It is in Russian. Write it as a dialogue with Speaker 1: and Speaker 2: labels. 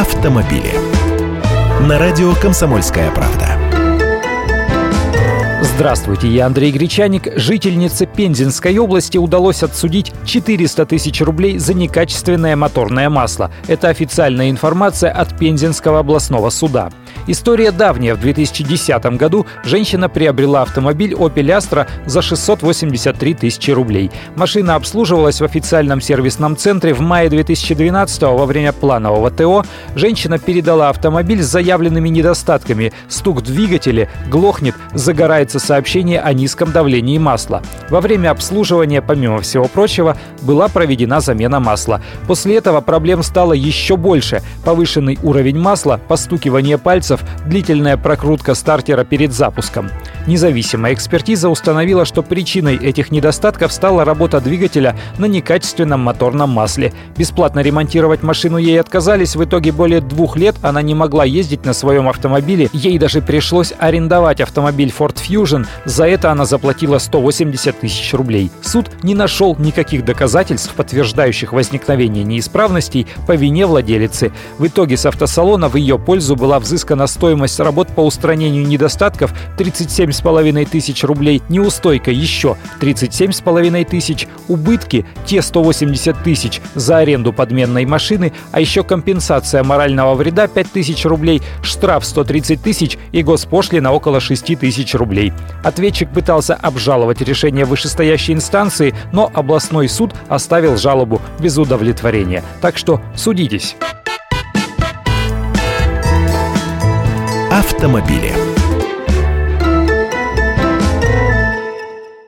Speaker 1: автомобили. На радио «Комсомольская правда».
Speaker 2: Здравствуйте, я Андрей Гречаник. Жительнице Пензенской области удалось отсудить 400 тысяч рублей за некачественное моторное масло. Это официальная информация от Пензенского областного суда. История давняя. В 2010 году женщина приобрела автомобиль Opel Astra за 683 тысячи рублей. Машина обслуживалась в официальном сервисном центре. В мае 2012 во время планового ТО женщина передала автомобиль с заявленными недостатками. Стук в двигателе, глохнет, загорается сообщение о низком давлении масла. Во время обслуживания, помимо всего прочего, была проведена замена масла. После этого проблем стало еще больше. Повышенный уровень масла, постукивание пальцев, пальцев, длительная прокрутка стартера перед запуском. Независимая экспертиза установила, что причиной этих недостатков стала работа двигателя на некачественном моторном масле. Бесплатно ремонтировать машину ей отказались. В итоге более двух лет она не могла ездить на своем автомобиле. Ей даже пришлось арендовать автомобиль Ford Fusion. За это она заплатила 180 тысяч рублей. Суд не нашел никаких доказательств, подтверждающих возникновение неисправностей по вине владелицы. В итоге с автосалона в ее пользу была взыскана стоимость работ по устранению недостатков 37 7,5 тысяч рублей, неустойка еще 37,5 тысяч, убытки те 180 тысяч за аренду подменной машины, а еще компенсация морального вреда 5 тысяч рублей, штраф 130 тысяч и госпошлина около 6 тысяч рублей. Ответчик пытался обжаловать решение вышестоящей инстанции, но областной суд оставил жалобу без удовлетворения. Так что судитесь.
Speaker 1: автомобили.